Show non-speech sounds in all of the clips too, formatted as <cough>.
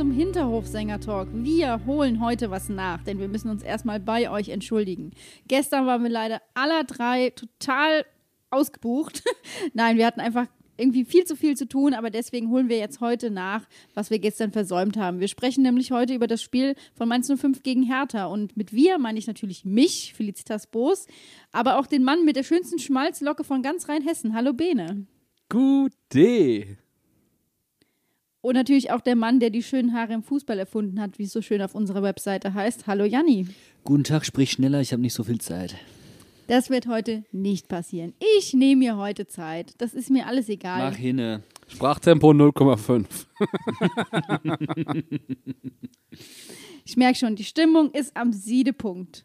zum Hinterhofsänger-Talk. Wir holen heute was nach, denn wir müssen uns erstmal bei euch entschuldigen. Gestern waren wir leider aller drei total ausgebucht. <laughs> Nein, wir hatten einfach irgendwie viel zu viel zu tun, aber deswegen holen wir jetzt heute nach, was wir gestern versäumt haben. Wir sprechen nämlich heute über das Spiel von Mainz 05 gegen Hertha und mit wir meine ich natürlich mich, Felicitas Boos, aber auch den Mann mit der schönsten Schmalzlocke von ganz Rheinhessen. Hallo Bene. Gute. Und natürlich auch der Mann, der die schönen Haare im Fußball erfunden hat, wie es so schön auf unserer Webseite heißt. Hallo Janni. Guten Tag, sprich schneller, ich habe nicht so viel Zeit. Das wird heute nicht passieren. Ich nehme mir heute Zeit. Das ist mir alles egal. Mach hinne. Sprachtempo 0,5. Ich merke schon, die Stimmung ist am Siedepunkt.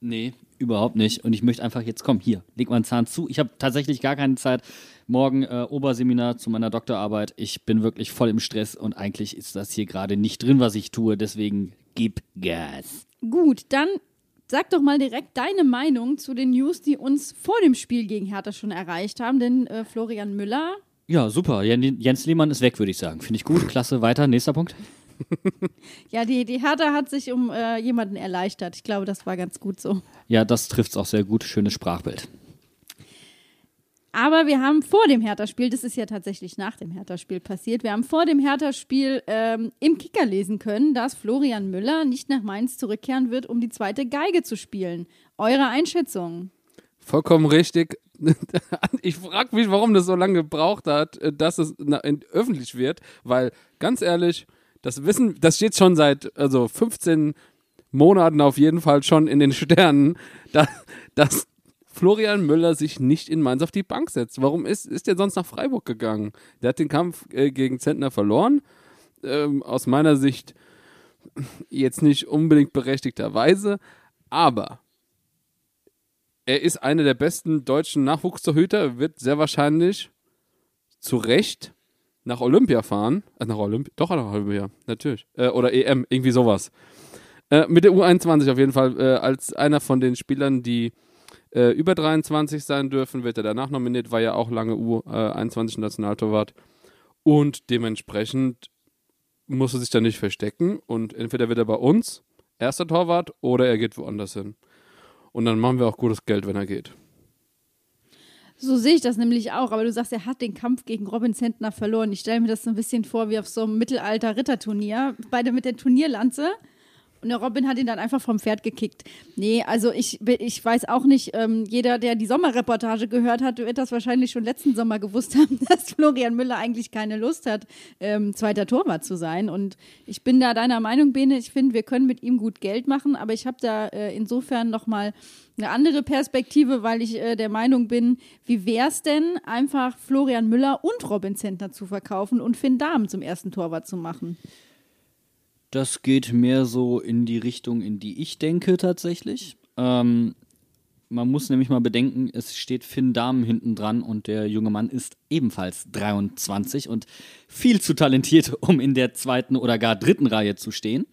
Nee, überhaupt nicht. Und ich möchte einfach jetzt, komm, hier, leg mal einen Zahn zu. Ich habe tatsächlich gar keine Zeit. Morgen äh, Oberseminar zu meiner Doktorarbeit. Ich bin wirklich voll im Stress und eigentlich ist das hier gerade nicht drin, was ich tue. Deswegen gib Gas. Gut, dann sag doch mal direkt deine Meinung zu den News, die uns vor dem Spiel gegen Hertha schon erreicht haben. Denn äh, Florian Müller, Ja, super. Jen- Jens Lehmann ist weg, würde ich sagen. Finde ich gut. Klasse. Weiter. Nächster Punkt. <laughs> ja, die, die Hertha hat sich um äh, jemanden erleichtert. Ich glaube, das war ganz gut so. Ja, das trifft es auch sehr gut. Schönes Sprachbild. Aber wir haben vor dem Hertha-Spiel, das ist ja tatsächlich nach dem Hertha-Spiel passiert, wir haben vor dem Hertha-Spiel ähm, im Kicker lesen können, dass Florian Müller nicht nach Mainz zurückkehren wird, um die zweite Geige zu spielen. Eure Einschätzung? Vollkommen richtig. <laughs> Ich frage mich, warum das so lange gebraucht hat, äh, dass es öffentlich wird, weil ganz ehrlich, das Wissen, das steht schon seit also 15 Monaten auf jeden Fall schon in den Sternen, <laughs> dass, dass Florian Müller sich nicht in Mainz auf die Bank setzt. Warum ist, ist der sonst nach Freiburg gegangen? Der hat den Kampf äh, gegen Zentner verloren. Ähm, aus meiner Sicht jetzt nicht unbedingt berechtigterweise, aber er ist einer der besten deutschen Nachwuchstorhüter, wird sehr wahrscheinlich zu Recht nach Olympia fahren. Äh, nach Olympia, doch nach Olympia, natürlich. Äh, oder EM, irgendwie sowas. Äh, mit der U21 auf jeden Fall äh, als einer von den Spielern, die äh, über 23 sein dürfen, wird er danach nominiert, war ja auch lange U21 Nationaltorwart. Und dementsprechend muss er sich da nicht verstecken und entweder wird er bei uns erster Torwart oder er geht woanders hin. Und dann machen wir auch gutes Geld, wenn er geht. So sehe ich das nämlich auch, aber du sagst, er hat den Kampf gegen Robin Zentner verloren. Ich stelle mir das so ein bisschen vor wie auf so einem Mittelalter-Ritterturnier. Beide mit der Turnierlanze. Und der Robin hat ihn dann einfach vom Pferd gekickt. Nee, also ich, ich weiß auch nicht, ähm, jeder, der die Sommerreportage gehört hat, wird das wahrscheinlich schon letzten Sommer gewusst <laughs> haben, dass Florian Müller eigentlich keine Lust hat, ähm, zweiter Torwart zu sein. Und ich bin da deiner Meinung, Bene, ich finde, wir können mit ihm gut Geld machen, aber ich habe da äh, insofern nochmal eine andere Perspektive, weil ich äh, der Meinung bin, wie wäre es denn, einfach Florian Müller und Robin Zentner zu verkaufen und Finn Dahmen zum ersten Torwart zu machen? Das geht mehr so in die Richtung, in die ich denke tatsächlich. Ähm, man muss nämlich mal bedenken, es steht Finn Dahmen hinten dran und der junge Mann ist ebenfalls 23 und viel zu talentiert, <laughs> um in der zweiten oder gar dritten Reihe zu stehen.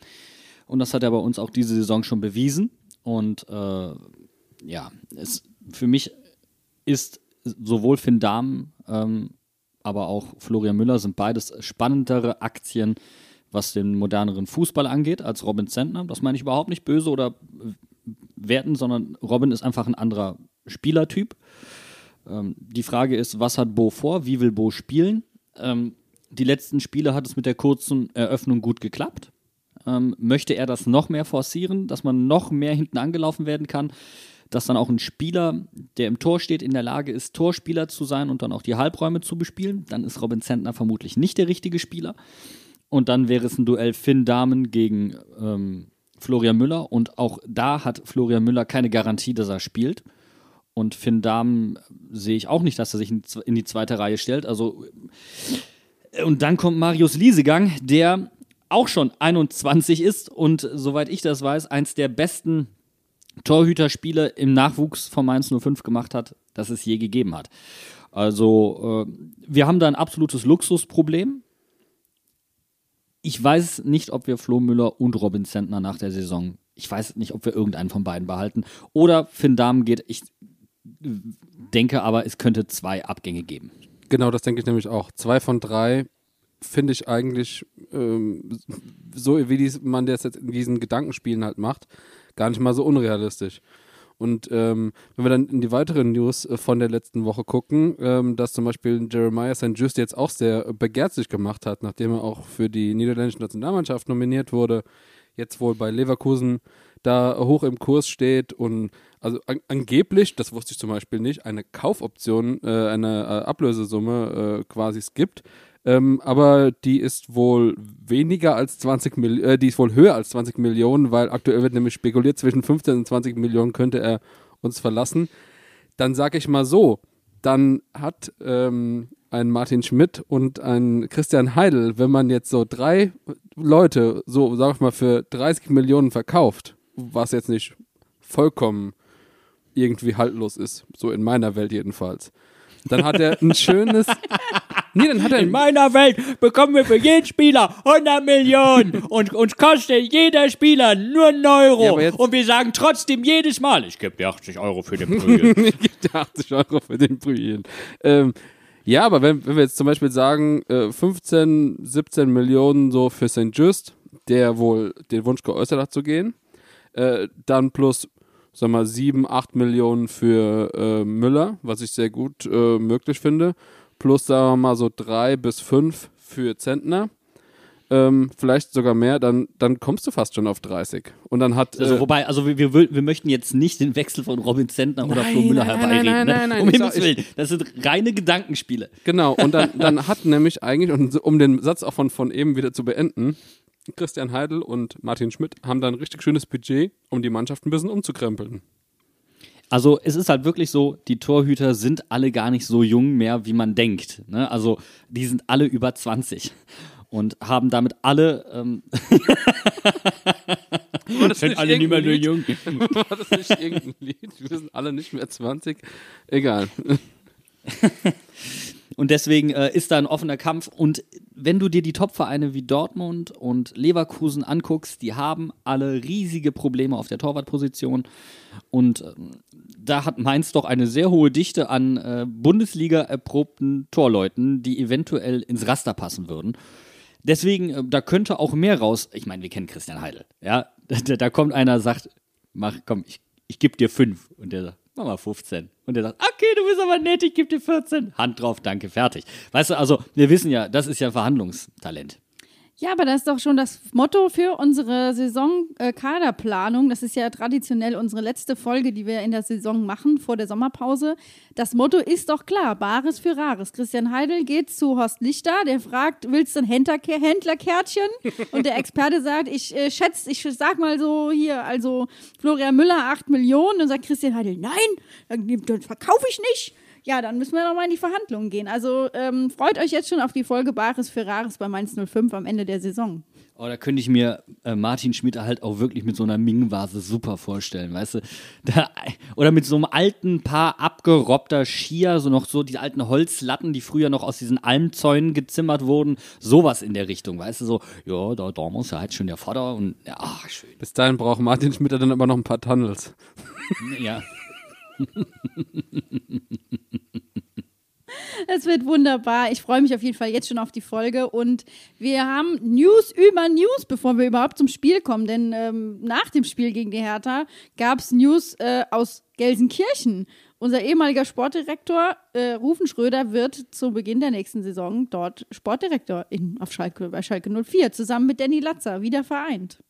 Und das hat er bei uns auch diese Saison schon bewiesen. Und äh, ja, es, für mich ist sowohl Finn Dahmen, ähm, aber auch Florian Müller sind beides spannendere Aktien, was den moderneren Fußball angeht, als Robin Zentner. Das meine ich überhaupt nicht böse oder werten, sondern Robin ist einfach ein anderer Spielertyp. Ähm, die Frage ist, was hat Bo vor? Wie will Bo spielen? Ähm, die letzten Spiele hat es mit der kurzen Eröffnung gut geklappt. Ähm, möchte er das noch mehr forcieren, dass man noch mehr hinten angelaufen werden kann? Dass dann auch ein Spieler, der im Tor steht, in der Lage ist, Torspieler zu sein und dann auch die Halbräume zu bespielen, dann ist Robin Zentner vermutlich nicht der richtige Spieler. Und dann wäre es ein Duell Finn Dahmen gegen ähm, Florian Müller. Und auch da hat Florian Müller keine Garantie, dass er spielt. Und Finn Dahm sehe ich auch nicht, dass er sich in die zwe- in die zweite Reihe stellt. Also äh, und dann kommt Marius Liesegang, der auch schon 21 ist und soweit ich das weiß, eins der besten Torhüterspiele im Nachwuchs von Mainz 05 gemacht hat, das es je gegeben hat. Also äh, wir haben da ein absolutes Luxusproblem. Ich weiß nicht, ob wir Flo Müller und Robin Zentner nach der Saison, ich weiß nicht, ob wir irgendeinen von beiden behalten. Oder Finn Dahmen geht, ich denke aber, es könnte zwei Abgänge geben. Genau, das denke ich nämlich auch. Zwei von drei finde ich eigentlich ähm, so, wie man das jetzt in diesen Gedankenspielen halt macht, gar nicht mal so unrealistisch. Und ähm, wenn wir dann in die weiteren News äh, von der letzten Woche gucken, ähm, dass zum Beispiel Jeremiah St. Just jetzt auch sehr begehrt sich gemacht hat, nachdem er auch für die niederländische Nationalmannschaft nominiert wurde, jetzt wohl bei Leverkusen da hoch im Kurs steht und also an, angeblich, das wusste ich zum Beispiel nicht, eine Kaufoption, äh, eine äh, Ablösesumme äh, quasi es gibt. Ähm, aber die ist wohl weniger als 20 Millionen, äh, die ist wohl höher als 20 Millionen, weil aktuell wird nämlich spekuliert, zwischen 15 und 20 Millionen könnte er uns verlassen. Dann sage ich mal so, dann hat ähm, ein Martin Schmidt und ein Christian Heidel, wenn man jetzt so drei Leute, so sag ich mal, für 30 Millionen verkauft, was jetzt nicht vollkommen irgendwie haltlos ist, so in meiner Welt jedenfalls, dann hat er ein <laughs> schönes. Nee, dann hat er In meiner Welt bekommen wir für jeden Spieler 100 Millionen und uns kostet jeder Spieler nur einen Euro. Ja, und wir sagen trotzdem jedes Mal, ich gebe dir 80 Euro für den <laughs> Prügel. ich gebe dir 80 Euro für den Brühen. Ähm, ja, aber wenn, wenn wir jetzt zum Beispiel sagen, äh, 15, 17 Millionen so für St. Just, der wohl den Wunsch geäußert hat zu gehen, äh, dann plus, sag mal, 7, 8 Millionen für äh, Müller, was ich sehr gut äh, möglich finde, plus, sagen wir mal, so 3 bis 5 für Zentner. Ähm, vielleicht sogar mehr, dann, dann kommst du fast schon auf 30. Und dann hat. Also, äh, wobei, also wir, wir, wir möchten jetzt nicht den Wechsel von Robin Zentner oder Flo Müller herbeireden. nein, ne? nein, nein, um Himmels Willen. Das sind reine Gedankenspiele. Genau, und dann, dann hat nämlich eigentlich, und um den Satz auch von, von eben wieder zu beenden, Christian Heidel und Martin Schmidt haben da ein richtig schönes Budget, um die Mannschaft ein bisschen umzukrempeln. Also es ist halt wirklich so, die Torhüter sind alle gar nicht so jung mehr, wie man denkt. Ne? Also die sind alle über 20 und haben damit alle, ähm, War das <laughs> sind alle nicht mehr nur jung. <laughs> War das nicht irgendein Lied? Wir sind alle nicht mehr 20. Egal. <laughs> Und deswegen äh, ist da ein offener Kampf. Und wenn du dir die Top-Vereine wie Dortmund und Leverkusen anguckst, die haben alle riesige Probleme auf der Torwartposition. Und ähm, da hat Mainz doch eine sehr hohe Dichte an äh, Bundesliga-erprobten Torleuten, die eventuell ins Raster passen würden. Deswegen, äh, da könnte auch mehr raus. Ich meine, wir kennen Christian Heidel. Ja, <laughs> da, da kommt einer, sagt, mach, komm, ich, ich gebe dir fünf. Und der sagt, mach mal 15. Und der sagt, okay, du bist aber nett, ich gebe dir 14. Hand drauf, danke, fertig. Weißt du, also, wir wissen ja, das ist ja Verhandlungstalent. Ja, aber das ist doch schon das Motto für unsere Saison-Kaderplanung. Das ist ja traditionell unsere letzte Folge, die wir in der Saison machen, vor der Sommerpause. Das Motto ist doch klar, Bares für Rares. Christian Heidel geht zu Horst Lichter, der fragt, willst du ein Händlerkä- Händlerkärtchen? Und der Experte sagt, ich äh, schätze, ich sag mal so hier, also Florian Müller 8 Millionen. Und sagt Christian Heidel, nein, dann verkaufe ich nicht. Ja, dann müssen wir noch mal in die Verhandlungen gehen. Also ähm, freut euch jetzt schon auf die Folge Bares für Rares bei Mainz 05 am Ende der Saison. Oh, da könnte ich mir äh, Martin Schmidt halt auch wirklich mit so einer Ming-Vase super vorstellen, weißt du? Da, oder mit so einem alten Paar abgerobbter Skier, so noch so die alten Holzlatten, die früher noch aus diesen Almzäunen gezimmert wurden. Sowas in der Richtung, weißt du? So, ja, da, da muss ja halt schon der Vater und, ja, ach, schön. Bis dahin braucht Martin Schmidt dann aber noch ein paar Tunnels. Ja. <laughs> <laughs> Es wird wunderbar. Ich freue mich auf jeden Fall jetzt schon auf die Folge. Und wir haben News über News, bevor wir überhaupt zum Spiel kommen. Denn ähm, nach dem Spiel gegen die Hertha gab es News äh, aus Gelsenkirchen. Unser ehemaliger Sportdirektor äh, Rufen Schröder wird zu Beginn der nächsten Saison dort Sportdirektor in, auf Schalke, bei Schalke 04, zusammen mit Danny Latzer, wieder vereint.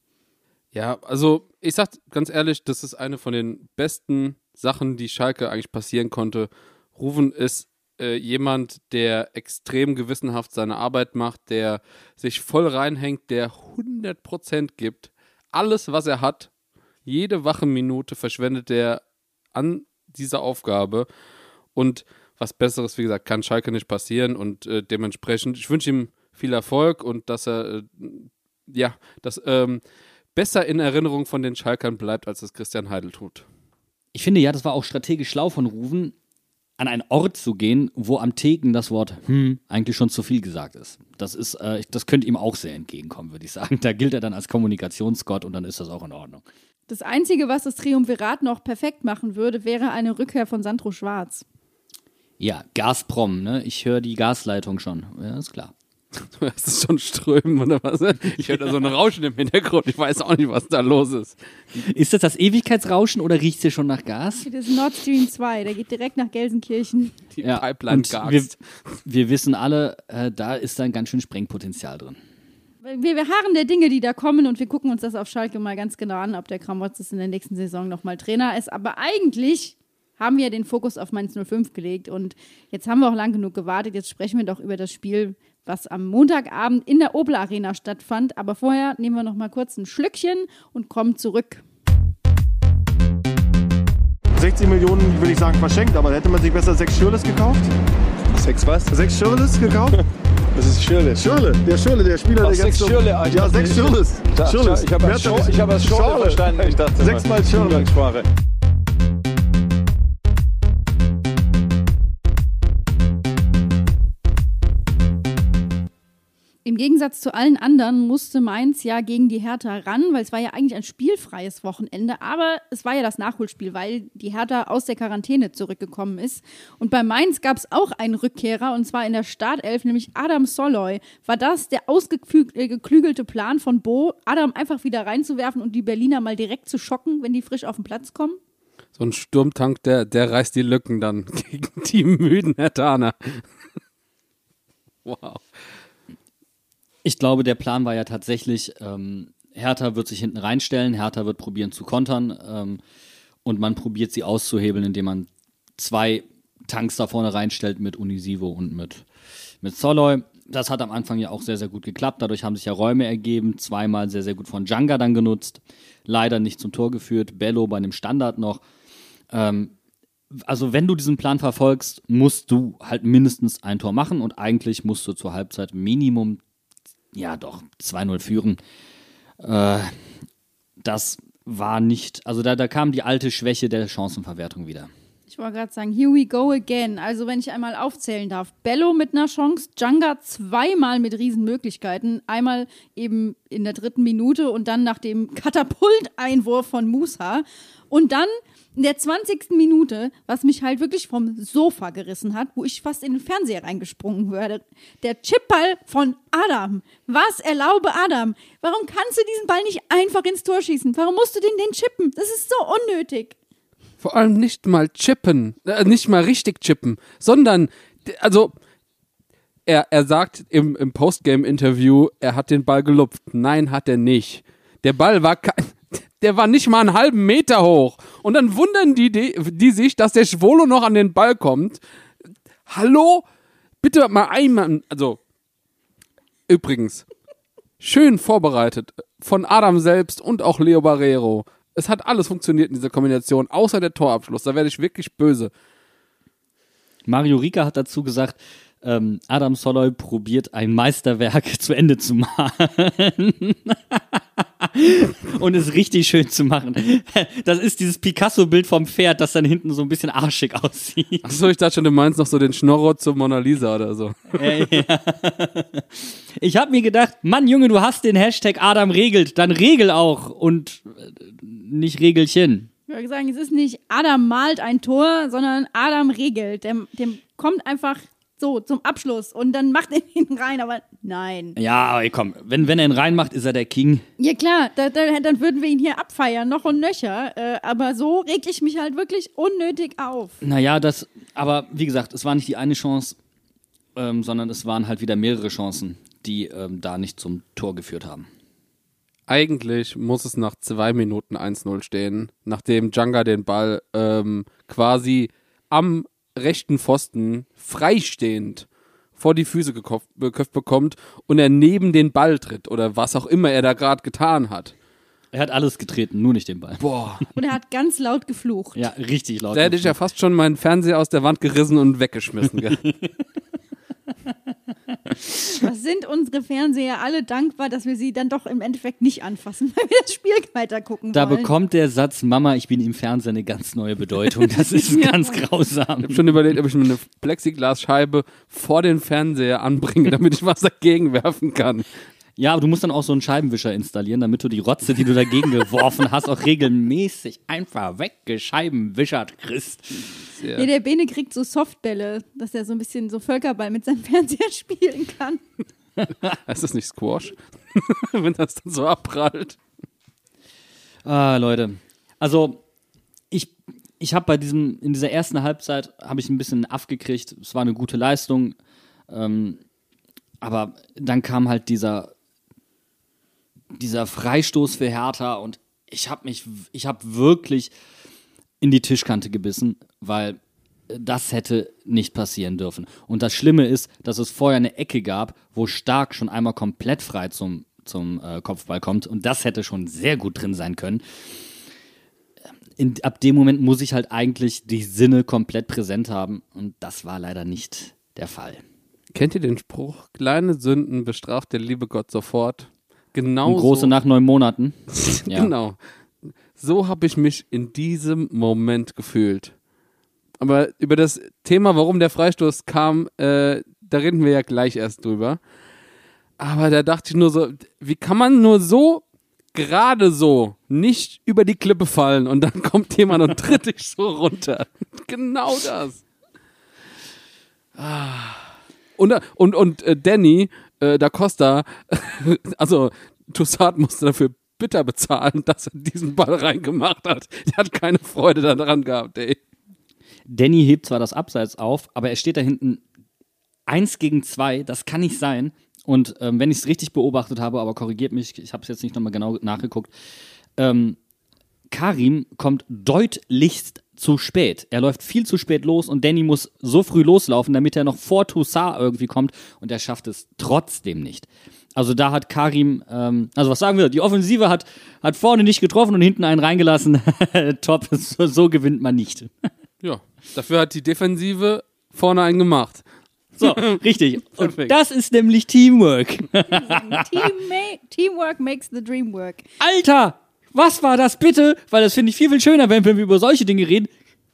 Ja, also ich sag ganz ehrlich, das ist eine von den besten Sachen, die Schalke eigentlich passieren konnte. Rufen ist äh, jemand, der extrem gewissenhaft seine Arbeit macht, der sich voll reinhängt, der 100% gibt. Alles, was er hat, jede wache Minute verschwendet er an diese Aufgabe. Und was Besseres, wie gesagt, kann Schalke nicht passieren. Und äh, dementsprechend, ich wünsche ihm viel Erfolg und dass er, äh, ja, das ähm, besser in Erinnerung von den Schalkern bleibt, als es Christian Heidel tut. Ich finde ja, das war auch strategisch schlau von Ruven, an einen Ort zu gehen, wo am Theken das Wort hm eigentlich schon zu viel gesagt ist. Das ist, äh, das könnte ihm auch sehr entgegenkommen, würde ich sagen. <laughs> Da gilt er dann als Kommunikationsgott und dann ist das auch in Ordnung. Das Einzige, was das Triumvirat noch perfekt machen würde, wäre eine Rückkehr von Sandro Schwarz. Ja, Gazprom, ne? Ich höre die Gasleitung schon. Ja, ist klar. Du hörst es schon strömen oder was? Ich höre da so ein Rauschen im Hintergrund. Ich weiß auch nicht, was da los ist. Ist das das Ewigkeitsrauschen oder riecht es hier schon nach Gas? Das ist Nord Stream 2, der geht direkt nach Gelsenkirchen. Die Pipeline und wir, wir wissen alle, äh, da ist dann ganz schön Sprengpotenzial drin. Wir, wir harren der Dinge, die da kommen und wir gucken uns das auf Schalke mal ganz genau an, ob der Kramotz in der nächsten Saison nochmal Trainer ist. Aber eigentlich haben wir den Fokus auf Mainz 05 gelegt und jetzt haben wir auch lang genug gewartet. Jetzt sprechen wir doch über das Spiel, was am Montagabend in der Opel Arena stattfand. Aber vorher nehmen wir noch mal kurz ein Schlückchen und kommen zurück. 60 Millionen, will ich sagen, verschenkt, aber hätte man sich besser sechs Schürles gekauft? Sechs was? Sechs Schürles gekauft? <laughs> Das ist Schirle. Schürle, der Schürle, der Spieler, Ach, der sechs jetzt so- Schürle, ah, ich Ja, sechs. Da, Schürles. ich habe Schor- das- Schorle. verstanden. Ich dachte Sechsmal Schirle. Im Gegensatz zu allen anderen musste Mainz ja gegen die Hertha ran, weil es war ja eigentlich ein spielfreies Wochenende, aber es war ja das Nachholspiel, weil die Hertha aus der Quarantäne zurückgekommen ist. Und bei Mainz gab es auch einen Rückkehrer, und zwar in der Startelf, nämlich Adam Soloy. War das der ausgeklügelte Plan von Bo, Adam einfach wieder reinzuwerfen und die Berliner mal direkt zu schocken, wenn die frisch auf den Platz kommen? So ein Sturmtank, der, der reißt die Lücken dann <laughs> gegen die müden Hertaner. <laughs> wow. Ich glaube, der Plan war ja tatsächlich, ähm, Hertha wird sich hinten reinstellen, Hertha wird probieren zu kontern ähm, und man probiert sie auszuhebeln, indem man zwei Tanks da vorne reinstellt mit Unisivo und mit, mit Soloy. Das hat am Anfang ja auch sehr, sehr gut geklappt. Dadurch haben sich ja Räume ergeben. Zweimal sehr, sehr gut von Djanga dann genutzt. Leider nicht zum Tor geführt. Bello bei einem Standard noch. Ähm, also wenn du diesen Plan verfolgst, musst du halt mindestens ein Tor machen und eigentlich musst du zur Halbzeit Minimum ja doch 2-0 führen. Äh, das war nicht, also da, da kam die alte Schwäche der Chancenverwertung wieder. Ich wollte gerade sagen, here we go again. Also wenn ich einmal aufzählen darf. Bello mit einer Chance, Djanga zweimal mit Riesenmöglichkeiten. Einmal eben in der dritten Minute und dann nach dem Katapulteinwurf von Musa. Und dann in der 20. Minute, was mich halt wirklich vom Sofa gerissen hat, wo ich fast in den Fernseher reingesprungen würde. Der Chipball von Adam. Was erlaube Adam? Warum kannst du diesen Ball nicht einfach ins Tor schießen? Warum musst du den denn chippen? Das ist so unnötig. Vor allem nicht mal chippen, äh, nicht mal richtig chippen, sondern, also, er, er sagt im, im Postgame-Interview, er hat den Ball gelupft. Nein, hat er nicht. Der Ball war kein, der war nicht mal einen halben Meter hoch. Und dann wundern die, die, die sich, dass der Schwolo noch an den Ball kommt. Hallo? Bitte mal einmal, also, übrigens, schön vorbereitet von Adam selbst und auch Leo Barrero. Es hat alles funktioniert in dieser Kombination, außer der Torabschluss. Da werde ich wirklich böse. Mario Rika hat dazu gesagt, ähm, Adam Soloy probiert ein Meisterwerk <laughs> zu Ende zu machen. <laughs> Und es richtig schön zu machen. Das ist dieses Picasso-Bild vom Pferd, das dann hinten so ein bisschen arschig aussieht. Achso, ich dachte schon, du meinst noch so den Schnorro zur Mona Lisa oder so. Ich habe mir gedacht, Mann, Junge, du hast den Hashtag Adam regelt, dann regel auch und äh, nicht Regelchen. Ich würde sagen, es ist nicht Adam malt ein Tor, sondern Adam regelt. Dem, dem kommt einfach so zum Abschluss und dann macht er ihn rein, aber nein. Ja, aber komm, wenn, wenn er ihn reinmacht, ist er der King. Ja klar, da, da, dann würden wir ihn hier abfeiern, noch und nöcher. Äh, aber so reg ich mich halt wirklich unnötig auf. Naja, das, aber wie gesagt, es war nicht die eine Chance, ähm, sondern es waren halt wieder mehrere Chancen, die ähm, da nicht zum Tor geführt haben. Eigentlich muss es nach zwei Minuten 1-0 stehen, nachdem Djanga den Ball ähm, quasi am rechten Pfosten freistehend vor die Füße gekopft, geköpft bekommt und er neben den Ball tritt oder was auch immer er da gerade getan hat. Er hat alles getreten, nur nicht den Ball. Boah, Und er hat ganz laut geflucht. Ja, richtig laut. da hätte ich ja fast schon meinen Fernseher aus der Wand gerissen und weggeschmissen. <laughs> Was sind unsere Fernseher alle dankbar, dass wir sie dann doch im Endeffekt nicht anfassen, <laughs> weil wir das Spiel weiter gucken da wollen. bekommt der Satz Mama, ich bin im Fernsehen eine ganz neue Bedeutung. Das ist <laughs> ganz grausam. Ich habe schon überlegt, ob ich mir eine Plexiglasscheibe vor den Fernseher anbringe, damit ich was dagegen <laughs> werfen kann. Ja, aber du musst dann auch so einen Scheibenwischer installieren, damit du die Rotze, die du dagegen geworfen hast, auch regelmäßig einfach weggescheibenwischert kriegst. Ja. Nee, der Bene kriegt so Softbälle, dass er so ein bisschen so Völkerball mit seinem <laughs> Fernseher spielen kann. <laughs> Heißt das nicht Squash? <laughs> Wenn das dann so abprallt. Ah, Leute. Also, ich, ich habe bei diesem, in dieser ersten Halbzeit habe ich ein bisschen Aff gekriegt. Es war eine gute Leistung. Ähm, aber dann kam halt dieser, dieser Freistoß für Hertha und ich habe mich, ich habe wirklich in die Tischkante gebissen, weil das hätte nicht passieren dürfen. Und das Schlimme ist, dass es vorher eine Ecke gab, wo Stark schon einmal komplett frei zum, zum äh, Kopfball kommt. Und das hätte schon sehr gut drin sein können. In, ab dem Moment muss ich halt eigentlich die Sinne komplett präsent haben. Und das war leider nicht der Fall. Kennt ihr den Spruch? Kleine Sünden bestraft der liebe Gott sofort. Genau Und große so. nach neun Monaten. <laughs> Ja. Genau. So habe ich mich in diesem Moment gefühlt. Aber über das Thema, warum der Freistoß kam, äh, da reden wir ja gleich erst drüber. Aber da dachte ich nur so, wie kann man nur so gerade so nicht über die Klippe fallen und dann <laughs> kommt jemand und tritt dich so runter. <laughs> Genau das. Ah. Und, und, und äh, Danny äh, da Costa, <laughs> also Toussaint musste dafür bitter bezahlen, dass er diesen Ball reingemacht hat. Der hat keine Freude daran gehabt, ey. Danny hebt zwar das Abseits auf, aber er steht da hinten eins gegen zwei. Das kann nicht sein. Und ähm, wenn ich es richtig beobachtet habe, aber korrigiert mich, ich habe es jetzt nicht nochmal genau nachgeguckt, ähm, Karim kommt deutlichst zu spät. Er läuft viel zu spät los und Danny muss so früh loslaufen, damit er noch vor Toussaint irgendwie kommt und er schafft es trotzdem nicht. Also da hat Karim, ähm, also was sagen wir, die Offensive hat, hat vorne nicht getroffen und hinten einen reingelassen. <laughs> Top, so, so gewinnt man nicht. Ja, dafür hat die Defensive vorne einen gemacht. So, richtig. <laughs> Und das ist nämlich Teamwork. <laughs> Teamwork makes the dream work. Alter, was war das bitte? Weil das finde ich viel, viel schöner, wenn, wenn wir über solche Dinge reden.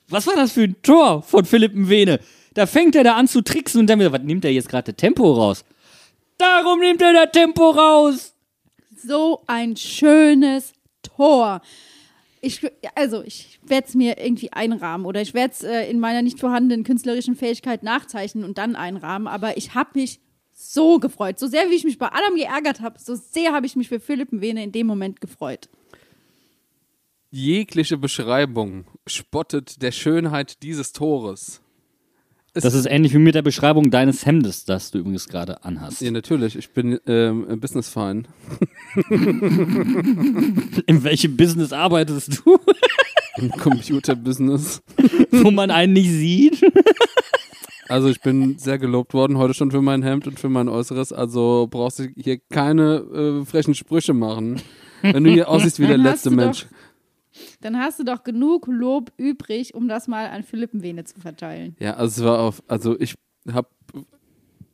Was war das für ein Tor von Philipp Mwene? Da fängt er da an zu tricksen und dann wieder, was nimmt er jetzt gerade Tempo raus? Darum nimmt er da Tempo raus. So ein schönes Tor. Ich, also, ich werde es mir irgendwie einrahmen oder ich werde es äh, in meiner nicht vorhandenen künstlerischen Fähigkeit nachzeichnen und dann einrahmen. Aber ich habe mich so gefreut. So sehr, wie ich mich bei Adam geärgert habe, so sehr habe ich mich für Philipp Wene in dem Moment gefreut. Jegliche Beschreibung spottet der Schönheit dieses Tores. Es Das ist ähnlich wie mit der Beschreibung deines Hemdes, das du übrigens gerade anhast. ja, natürlich. Ich bin ähm, Businessfein. <laughs> In welchem Business arbeitest du, <laughs> Im Computerbusiness. <laughs> wo man einen nicht sieht? Also ich bin sehr gelobt worden heute schon für mein Hemd und für mein Äußeres. Also brauchst du hier keine äh, frechen Sprüche machen. Wenn du hier aussiehst wie der letzte du doch- Mensch. Dann hast du doch genug Lob übrig, um das mal an Philipp Wene zu verteilen. Ja, also es war auf, also ich habe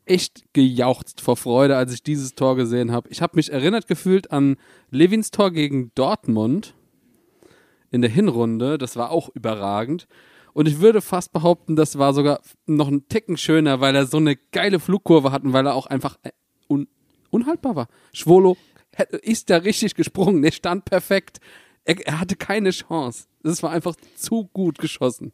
echt gejauchzt vor Freude, als ich dieses Tor gesehen habe. Ich habe mich erinnert gefühlt an Levins Tor gegen Dortmund in der Hinrunde. Das war auch überragend. Und ich würde fast behaupten, das war sogar noch ein Ticken schöner, weil er so eine geile Flugkurve hat und weil er auch einfach äh, un unhaltbar war. Schwolo ist da richtig gesprungen. Der stand perfekt. Er, er hatte keine Chance. Das war einfach zu gut geschossen.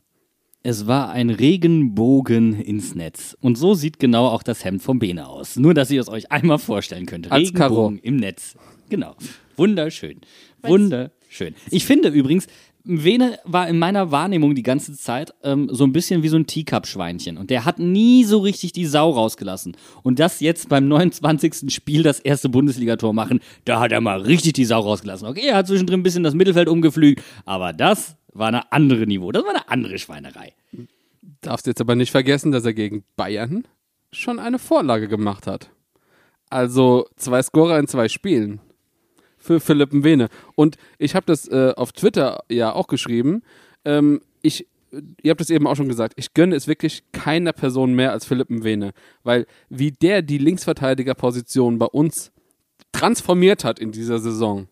Es war ein Regenbogen ins Netz. Und so sieht genau auch das Hemd vom Bene aus. Nur, dass ihr es euch einmal vorstellen könnt. Als Regenbogen im Netz. Genau. Wunderschön. Wunderschön. Ich finde übrigens, Vene war in meiner Wahrnehmung die ganze Zeit ähm, so ein bisschen wie so ein Teacup-Schweinchen. Und der hat nie so richtig die Sau rausgelassen. Und das jetzt beim 29. Spiel das erste Bundesligator machen, da hat er mal richtig die Sau rausgelassen. Okay, er hat zwischendrin ein bisschen das Mittelfeld umgepflügt, aber das war eine andere Niveau. Das war eine andere Schweinerei. Darfst jetzt aber nicht vergessen, dass er gegen Bayern schon eine Vorlage gemacht hat. Also zwei Scorer in zwei Spielen. Für Philipp Mwene. Und ich habe das äh, auf Twitter ja auch geschrieben. Ähm, ich, ihr habt es eben auch schon gesagt, ich gönne es wirklich keiner Person mehr als Philipp Mwene. Weil wie der die Linksverteidigerposition bei uns transformiert hat in dieser Saison,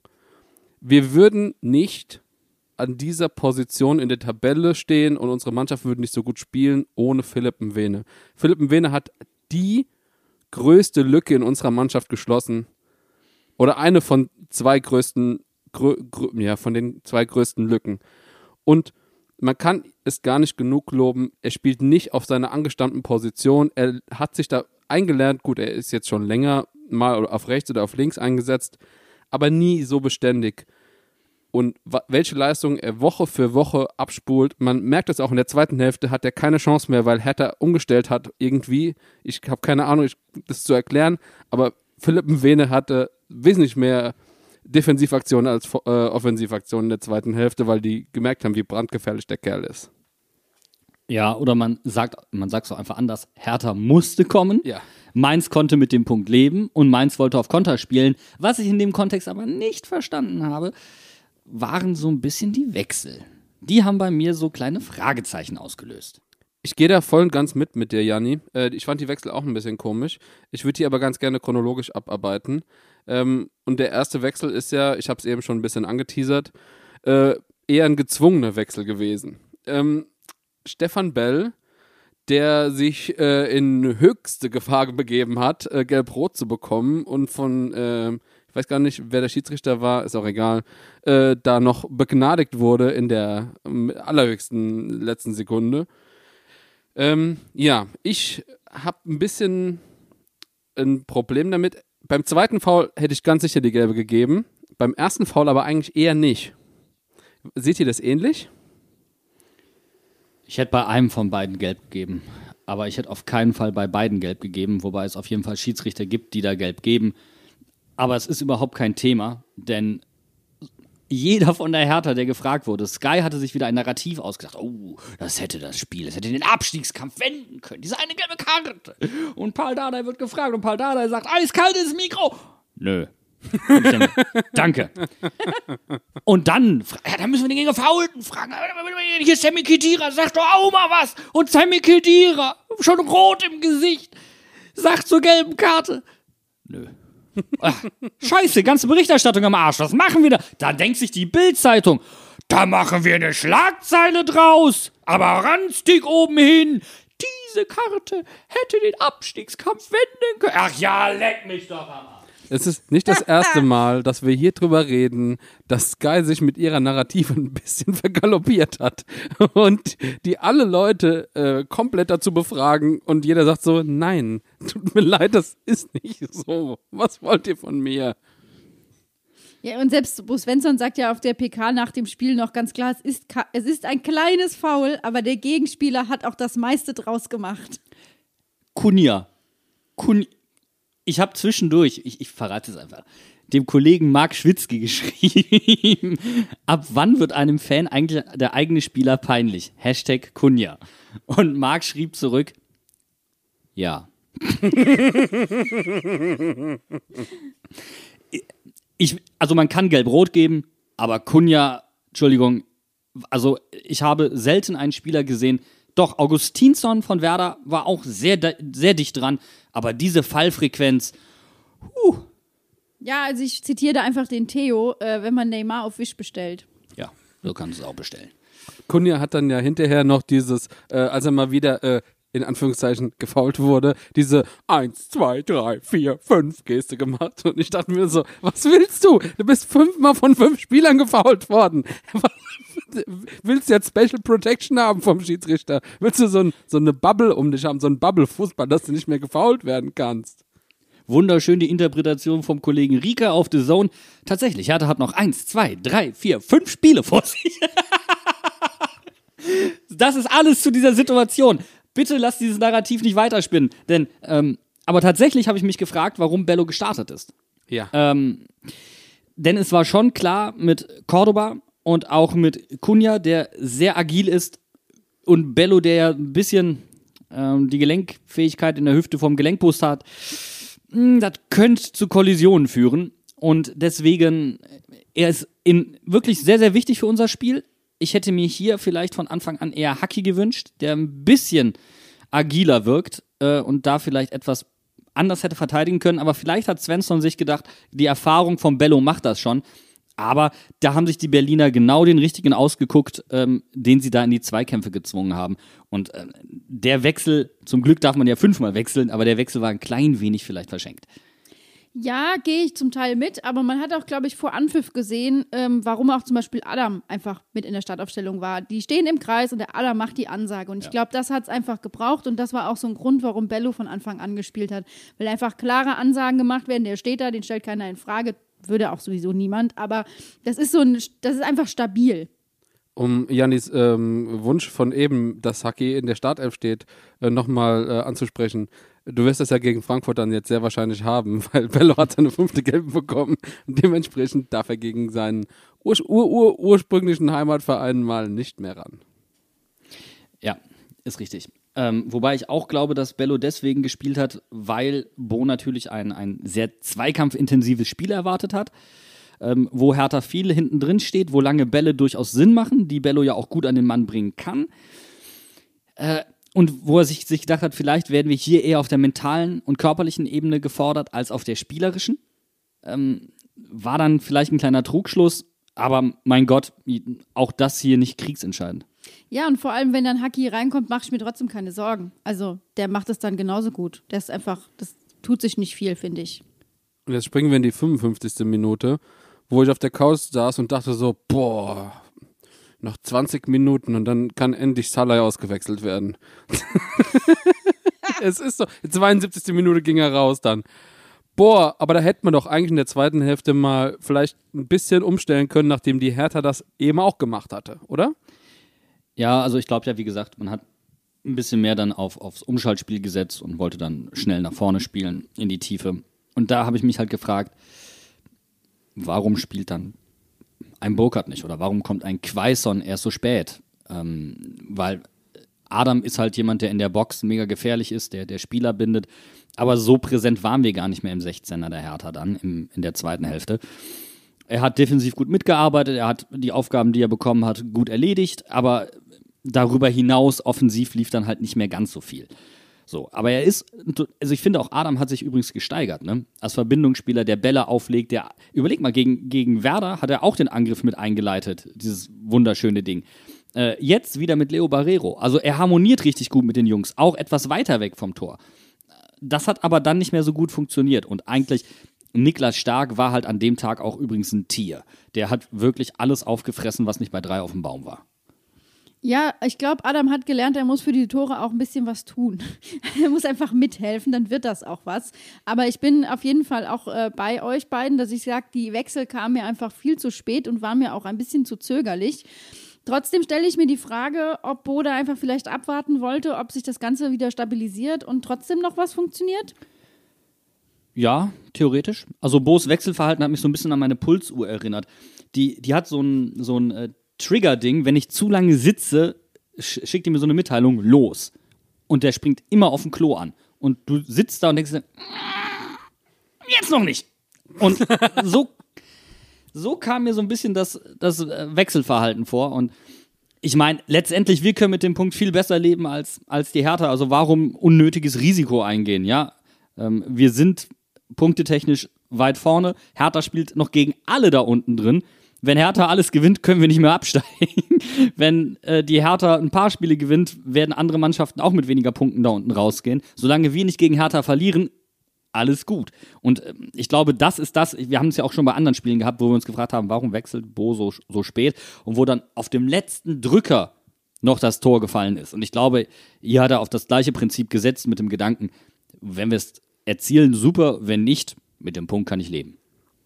wir würden nicht an dieser Position in der Tabelle stehen und unsere Mannschaft würde nicht so gut spielen ohne Philipp Mwene. Philipp Mwene hat die größte Lücke in unserer Mannschaft geschlossen. Oder eine von zwei größten, grö, grö, ja, von den zwei größten Lücken. Und man kann es gar nicht genug loben. Er spielt nicht auf seiner angestammten Position. Er hat sich da eingelernt. Gut, er ist jetzt schon länger mal auf rechts oder auf links eingesetzt, aber nie so beständig. Und welche Leistung er Woche für Woche abspult, man merkt es auch in der zweiten Hälfte, hat er keine Chance mehr, weil Hertha umgestellt hat irgendwie. Ich habe keine Ahnung, ich, das zu erklären, aber Philipp Mwene hatte wesentlich mehr Defensivaktionen als äh, Offensivaktionen in der zweiten Hälfte, weil die gemerkt haben, wie brandgefährlich der Kerl ist. Ja, oder man sagt, man sagt es auch einfach anders. Hertha musste kommen. Ja. Mainz konnte mit dem Punkt leben und Mainz wollte auf Konter spielen. Was ich in dem Kontext aber nicht verstanden habe, waren so ein bisschen die Wechsel. Die haben bei mir so kleine Fragezeichen ausgelöst. Ich gehe da voll und ganz mit mit dir, Janni. Äh, ich fand die Wechsel auch ein bisschen komisch. Ich würde die aber ganz gerne chronologisch abarbeiten. Ähm, und der erste Wechsel ist ja, ich habe es eben schon ein bisschen angeteasert, äh, eher ein gezwungener Wechsel gewesen. Ähm, Stefan Bell, der sich äh, in höchste Gefahr begeben hat, äh, gelb-rot zu bekommen und von, äh, ich weiß gar nicht, wer der Schiedsrichter war, ist auch egal, äh, da noch begnadigt wurde in der ähm, allerhöchsten letzten Sekunde. Ähm, ja, ich habe ein bisschen ein Problem damit. Beim zweiten Foul hätte ich ganz sicher die gelbe gegeben. Beim ersten Foul aber eigentlich eher nicht. Seht ihr das ähnlich? Ich hätte bei einem von beiden gelb gegeben. Aber ich hätte auf keinen Fall bei beiden gelb gegeben, wobei es auf jeden Fall Schiedsrichter gibt, die da gelb geben. Aber es ist überhaupt kein Thema, denn jeder von der Hertha, der gefragt wurde, Sky hatte sich wieder ein Narrativ ausgedacht. Oh, das hätte das Spiel, das hätte den Abstiegskampf wenden können. Diese eine gelbe Karte. Und Paul Dardai wird gefragt und Paul Dardai sagt, eiskalt ins Mikro. Nö. Denke, <laughs> Danke. Und dann, ja, dann müssen wir den Gefaulten fragen. Hier ist Sammy Kedira, sag doch auch mal was. Und Sammy Kedira, schon rot im Gesicht, sagt zur gelben Karte. Nö. Scheiße, ganze Berichterstattung am Arsch. Was machen wir da? Da denkt sich die Bild-Zeitung. Da machen wir eine Schlagzeile draus. Aber ranzig oben hin. Diese Karte hätte den Abstiegskampf wenden können. Ach ja, leck mich doch am Arsch. Es ist nicht das erste <laughs> Mal, dass wir hier drüber reden, dass Sky sich mit ihrer Narrative ein bisschen <laughs> vergaloppiert hat und die alle Leute äh, komplett dazu befragen und jeder sagt so, nein, tut mir leid, das ist nicht so. Was wollt ihr von mir? Ja, und selbst Bo Svensson sagt ja auf der PK nach dem Spiel noch ganz klar, es ist, es ist ein kleines Foul, aber der Gegenspieler hat auch das meiste draus gemacht. Kunja. Kun ich habe zwischendurch, ich, ich verrate es einfach, dem Kollegen Marc Schwitzky <laughs> geschrieben, ab wann wird einem Fan eigentlich der eigene Spieler peinlich? Hashtag Kunja. Und Marc schrieb zurück, ja. <laughs> ich, also man kann gelb-rot geben, aber Kunja, Entschuldigung, also ich habe selten einen Spieler gesehen. Doch, Augustinsson von Werder war auch sehr, sehr dicht dran, aber diese Fallfrequenz, Ja, also ich zitiere da einfach den Theo, äh, wenn man Neymar auf Wish bestellt. ja, so kannst du es auch bestellen. Kunja hat dann ja hinterher noch dieses, äh, als er mal wieder äh, in Anführungszeichen gefault wurde, diese 1, 2, 3, 4, 5 Geste gemacht. Und ich dachte mir so, was willst du? Du bist fünfmal von fünf Spielern gefault worden. <laughs> Willst du jetzt Special Protection haben vom Schiedsrichter? Willst du so, ein, so eine Bubble um dich haben, so ein Bubble-Fußball, dass du nicht mehr gefault werden kannst? Wunderschön die Interpretation vom Kollegen Rika auf The Zone. Tatsächlich, Hertha hat noch eins, zwei, drei, vier, fünf Spiele vor sich. <laughs> das ist alles zu dieser Situation. Bitte lass dieses Narrativ nicht weiterspinnen. Denn, ähm, aber tatsächlich habe ich mich gefragt, warum Bello gestartet ist. Ja. Ähm, denn es war schon klar mit Cordoba und auch mit Cunha, der sehr agil ist, und Bello, der ja ein bisschen ähm, die Gelenkfähigkeit in der Hüfte vom Gelenkpost hat. Hm, Das könnte zu Kollisionen führen. und deswegen, er ist in, wirklich sehr, sehr wichtig für unser Spiel. Ich hätte mir hier vielleicht von Anfang an eher Haki gewünscht, der ein bisschen agiler wirkt äh, und da vielleicht etwas anders hätte verteidigen können. Aber vielleicht hat Svensson sich gedacht, die Erfahrung von Bello macht das schon. Aber da haben sich die Berliner genau den richtigen ausgeguckt, ähm, den sie da in die Zweikämpfe gezwungen haben. Und äh, der Wechsel, zum Glück darf man ja fünfmal wechseln, aber der Wechsel war ein klein wenig vielleicht verschenkt. Ja, gehe ich zum Teil mit, aber man hat auch, glaube ich, vor Anpfiff gesehen, ähm, warum auch zum Beispiel Adam einfach mit in der Startaufstellung war. Die stehen im Kreis und der Adam macht die Ansage. Und ich glaube, das hat es einfach gebraucht und das war auch so ein Grund, warum Bello von Anfang an gespielt hat. Weil einfach klare Ansagen gemacht werden, der steht da, den stellt keiner in Frage, würde auch sowieso niemand, aber das ist so ein, das ist einfach stabil. Um Janis ähm, Wunsch von eben, dass Haki in der Startelf steht, äh, nochmal äh, anzusprechen. Du wirst das ja gegen Frankfurt dann jetzt sehr wahrscheinlich haben, <laughs> weil Bello hat seine fünfte Gelbe bekommen und dementsprechend darf er gegen seinen ur ur ur ursprünglichen Heimatverein mal nicht mehr ran. Ja, ist richtig. Ähm, wobei ich auch glaube, dass Bello deswegen gespielt hat, weil Bo natürlich ein, ein sehr zweikampfintensives Spiel erwartet hat. Ähm, wo Hertha viel hinten drin steht, wo lange Bälle durchaus Sinn machen, die Bello ja auch gut an den Mann bringen kann. Äh, und wo er sich, sich gedacht hat, vielleicht werden wir hier eher auf der mentalen und körperlichen Ebene gefordert als auf der spielerischen. Ähm, war dann vielleicht ein kleiner Trugschluss, aber mein Gott, auch das hier nicht kriegsentscheidend. Ja, und vor allem, wenn dann Haki reinkommt, mache ich mir trotzdem keine Sorgen. Also, der macht es dann genauso gut. Der ist einfach, das tut sich nicht viel, finde ich. Und jetzt springen wir in die 55. Minute, wo ich auf der Couch saß und dachte so, boah, noch 20 Minuten und dann kann endlich Salai ausgewechselt werden. <laughs> es ist so, die 72. Minute ging er raus dann. Boah, aber da hätte man doch eigentlich in der zweiten Hälfte mal vielleicht ein bisschen umstellen können, nachdem die Hertha das eben auch gemacht hatte, oder? Ja, also ich glaube ja, wie gesagt, man hat ein bisschen mehr dann auf, aufs Umschaltspiel gesetzt und wollte dann schnell nach vorne spielen, in die Tiefe. Und da habe ich mich halt gefragt, warum spielt dann ein Burkhardt nicht oder warum kommt ein Quaison erst so spät? Ähm, weil Adam ist halt jemand, der in der Box mega gefährlich ist, der der Spieler bindet. Aber so präsent waren wir gar nicht mehr im 16er der Hertha dann im, in der zweiten Hälfte. Er hat defensiv gut mitgearbeitet, er hat die Aufgaben, die er bekommen hat, gut erledigt, aber darüber hinaus offensiv lief dann halt nicht mehr ganz so viel. So, aber er ist, also ich finde auch Adam hat sich übrigens gesteigert, ne? Als Verbindungsspieler, der Bälle auflegt, der, überleg mal, gegen, gegen Werder hat er auch den Angriff mit eingeleitet, dieses wunderschöne Ding. Äh, jetzt wieder mit Leo Barrero. Also er harmoniert richtig gut mit den Jungs, auch etwas weiter weg vom Tor. Das hat aber dann nicht mehr so gut funktioniert und eigentlich Niklas Stark war halt an dem Tag auch übrigens ein Tier. Der hat wirklich alles aufgefressen, was nicht bei drei auf dem Baum war. Ja, ich glaube, Adam hat gelernt, er muss für die Tore auch ein bisschen was tun. <laughs> er muss einfach mithelfen, dann wird das auch was. Aber ich bin auf jeden Fall auch äh, bei euch beiden, dass ich sage, die Wechsel kamen mir einfach viel zu spät und waren mir auch ein bisschen zu zögerlich. Trotzdem stelle ich mir die Frage, ob Boda einfach vielleicht abwarten wollte, ob sich das Ganze wieder stabilisiert und trotzdem noch was funktioniert. Ja, theoretisch. Also Bo's Wechselverhalten hat mich so ein bisschen an meine Pulsuhr erinnert. Die, die hat so ein, so ein äh, Trigger-Ding, wenn ich zu lange sitze, sch schickt ihr mir so eine Mitteilung, los. Und der springt immer auf dem Klo an. Und du sitzt da und denkst, jetzt noch nicht. Und so, so kam mir so ein bisschen das, das äh, Wechselverhalten vor. Und ich meine, letztendlich, wir können mit dem Punkt viel besser leben als, als die Hertha. Also warum unnötiges Risiko eingehen, ja? Ähm, wir sind punktetechnisch weit vorne. Hertha spielt noch gegen alle da unten drin wenn Hertha alles gewinnt, können wir nicht mehr absteigen. <laughs> wenn äh, die Hertha ein paar Spiele gewinnt, werden andere Mannschaften auch mit weniger Punkten da unten rausgehen. Solange wir nicht gegen Hertha verlieren, alles gut. Und äh, ich glaube, das ist das, wir haben es ja auch schon bei anderen Spielen gehabt, wo wir uns gefragt haben, warum wechselt Bo so, so spät und wo dann auf dem letzten Drücker noch das Tor gefallen ist. Und ich glaube, hier hat er auf das gleiche Prinzip gesetzt mit dem Gedanken, wenn wir es erzielen, super, wenn nicht, mit dem Punkt kann ich leben.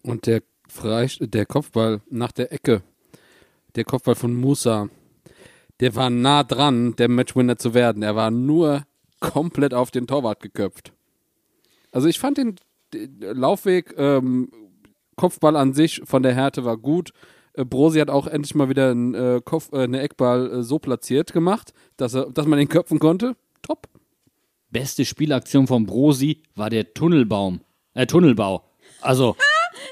Und der Freist der Kopfball nach der Ecke, der Kopfball von Musa, der war nah dran, der Matchwinner zu werden. Er war nur komplett auf den Torwart geköpft. Also ich fand den, Laufweg, ähm, Kopfball an sich von der Härte war gut. Äh, Brosi hat auch endlich mal wieder einen, äh, Kopf, äh, eine Eckball äh, so platziert gemacht, dass, er, dass man ihn köpfen konnte. Top. Beste Spielaktion von Brosi war der Tunnelbaum. Äh, Tunnelbau. Also. <laughs>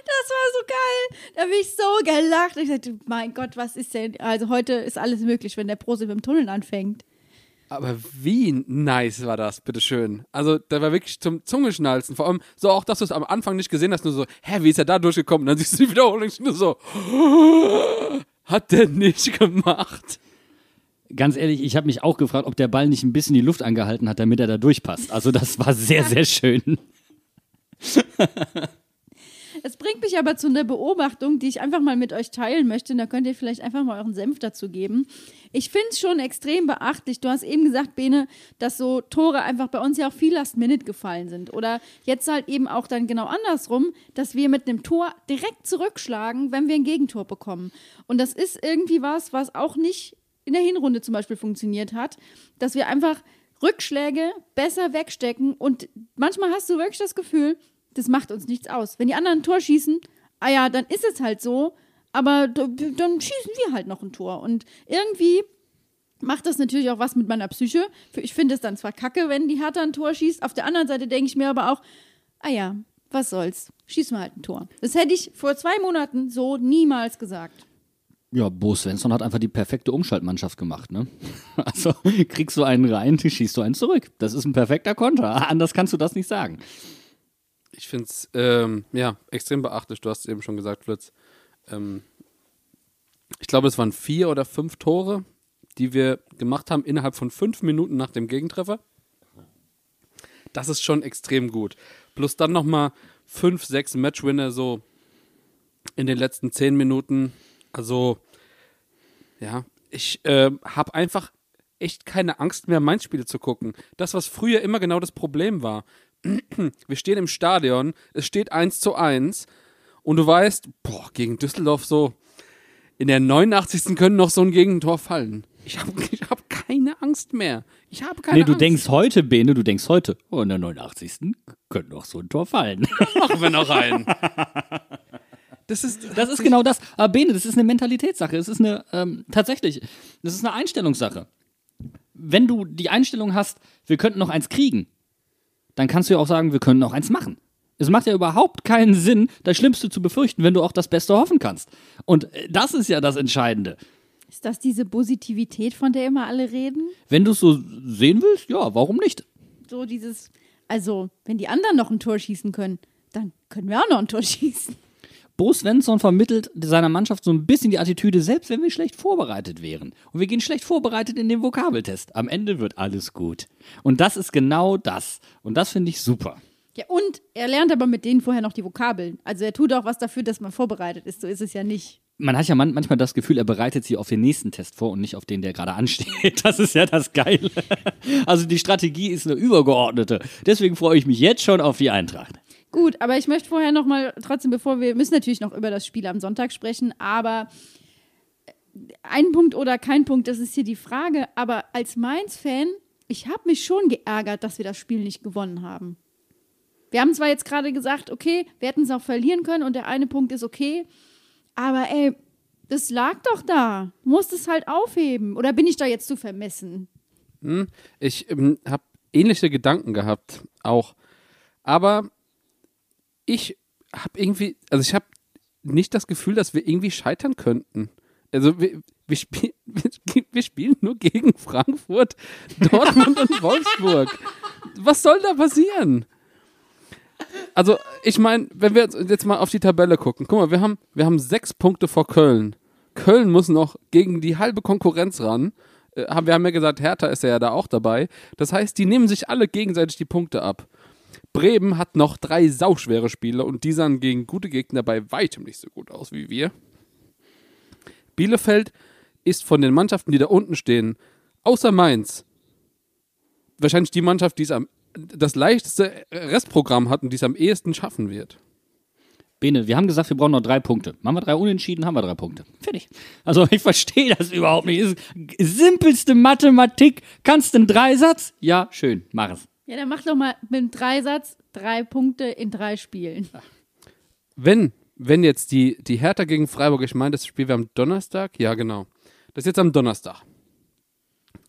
Das war geil. Da habe ich so gelacht. Ich dachte, mein Gott, was ist denn? Also heute ist alles möglich, wenn der Prosi mit dem Tunnel anfängt. Aber wie nice war das, bitteschön. Also, da war wirklich zum Zungeschnalzen. Vor allem so auch, dass du es am Anfang nicht gesehen hast, nur so, hä, wie ist er da durchgekommen? Und dann siehst du die Wiederholung nur so, <gasps> hat der nicht gemacht. Ganz ehrlich, ich habe mich auch gefragt, ob der Ball nicht ein bisschen die Luft angehalten hat, damit er da durchpasst. Also das war sehr, <laughs> sehr schön. Es bringt mich aber zu einer Beobachtung, die ich einfach mal mit euch teilen möchte. Und da könnt ihr vielleicht einfach mal euren Senf dazu geben. Ich finde es schon extrem beachtlich. Du hast eben gesagt, Bene, dass so Tore einfach bei uns ja auch viel Last Minute gefallen sind. Oder jetzt halt eben auch dann genau andersrum, dass wir mit einem Tor direkt zurückschlagen, wenn wir ein Gegentor bekommen. Und das ist irgendwie was, was auch nicht in der Hinrunde zum Beispiel funktioniert hat, dass wir einfach Rückschläge besser wegstecken. Und manchmal hast du wirklich das Gefühl, das macht uns nichts aus. Wenn die anderen ein Tor schießen, ah ja, dann ist es halt so, aber dann schießen wir halt noch ein Tor. Und irgendwie macht das natürlich auch was mit meiner Psyche. Ich finde es dann zwar kacke, wenn die Hertha ein Tor schießt, auf der anderen Seite denke ich mir aber auch, ah ja, was soll's, schießen wir halt ein Tor. Das hätte ich vor zwei Monaten so niemals gesagt. Ja, Bo Svensson hat einfach die perfekte Umschaltmannschaft gemacht, ne? <laughs> Also kriegst du einen rein, schießt du einen zurück. Das ist ein perfekter Konter. <laughs> Anders kannst du das nicht sagen. Ich finde es, ähm, ja, extrem beachtlich. Du hast es eben schon gesagt, Flitz. Ähm, ich glaube, es waren vier oder fünf Tore, die wir gemacht haben innerhalb von fünf Minuten nach dem Gegentreffer. Das ist schon extrem gut. Plus dann nochmal fünf, sechs Matchwinner so in den letzten zehn Minuten. Also, ja, ich äh, habe einfach echt keine Angst mehr, Mainz-Spiele zu gucken. Das, was früher immer genau das Problem war. <clears throat> Wir stehen im Stadion, es steht 1 zu 1 und du weißt, boah, gegen Düsseldorf so, in der 89. können noch so ein Gegentor fallen. Ich habe <laughs> ich hab keine Angst mehr. Ich habe keine nee, du Angst. denkst heute, Bene, du denkst heute, oh, in der 89. könnte noch so ein Tor fallen. <laughs> machen wir noch einen. <laughs> Das ist, Das ist genau das. Aber Bene, das ist eine Mentalitätssache. Es ist eine, ähm, tatsächlich, das ist eine Einstellungssache. Wenn du die Einstellung hast, wir könnten noch eins kriegen, dann kannst du ja auch sagen, wir können noch eins machen. Es macht ja überhaupt keinen Sinn, das Schlimmste zu befürchten, wenn du auch das Beste hoffen kannst. Und äh, das ist ja das Entscheidende. Ist das diese Positivität, von der immer alle reden? Wenn du es so sehen willst, ja, warum nicht? So dieses, also, wenn die anderen noch ein Tor schießen können, dann können wir auch noch ein Tor <laughs> schießen. Bo Svensson vermittelt seiner Mannschaft so ein bisschen die Attitüde, selbst wenn wir schlecht vorbereitet wären. Und wir gehen schlecht vorbereitet in den Vokabeltest. Am Ende wird alles gut. Und das ist genau das. Und das finde ich super. Ja, und er lernt aber mit denen vorher noch die Vokabeln. Also er tut auch was dafür, dass man vorbereitet ist. So ist es ja nicht. Man hat ja man manchmal das Gefühl, er bereitet sie auf den nächsten Test vor und nicht auf den, der gerade ansteht. <laughs> Das ist ja das Geile. Also die Strategie ist eine übergeordnete. Deswegen freue ich mich jetzt schon auf die Eintracht. Gut, aber ich möchte vorher noch mal trotzdem, bevor wir müssen natürlich noch über das Spiel am Sonntag sprechen, aber ein Punkt oder kein Punkt, das ist hier die Frage. Aber als Mainz-Fan, ich habe mich schon geärgert, dass wir das Spiel nicht gewonnen haben. Wir haben zwar jetzt gerade gesagt, okay, wir hätten es auch verlieren können und der eine Punkt ist okay, aber ey, das lag doch da. Du es halt aufheben. Oder bin ich da jetzt zu vermessen? Ich ähm, habe ähnliche Gedanken gehabt, auch. Aber ich habe irgendwie, also ich habe nicht das Gefühl, dass wir irgendwie scheitern könnten. Also wir, wir, spiel, wir, <laughs> wir spielen nur gegen Frankfurt, <laughs> Dortmund und Wolfsburg. Was soll da passieren? Also ich meine, wenn wir jetzt, jetzt mal auf die Tabelle gucken, guck mal, wir haben, wir haben sechs Punkte vor Köln. Köln muss noch gegen die halbe Konkurrenz ran. Äh, haben- Wir haben ja gesagt, Hertha ist ja da auch dabei. Das heißt, die nehmen sich alle gegenseitig die Punkte ab. Bremen hat noch drei sauschwere Spiele und die sahen gegen gute Gegner bei weitem nicht so gut aus wie wir. Bielefeld ist von den Mannschaften, die da unten stehen, außer Mainz, wahrscheinlich die Mannschaft, die es am das leichteste Restprogramm hat und die es am ehesten schaffen wird. Bene, wir haben gesagt, wir brauchen noch drei Punkte. Machen wir drei Unentschieden, haben wir drei Punkte. Fertig. Also ich verstehe das überhaupt nicht. Ist simpelste Mathematik. Kannst du einen Dreisatz? Ja, schön, mach es. Ja, dann mach doch mal mit einem Dreisatz drei Punkte in drei Spielen. Wenn, wenn jetzt die, die Hertha gegen Freiburg, ich meine, das Spiel wäre am Donnerstag, ja genau, das ist jetzt am Donnerstag.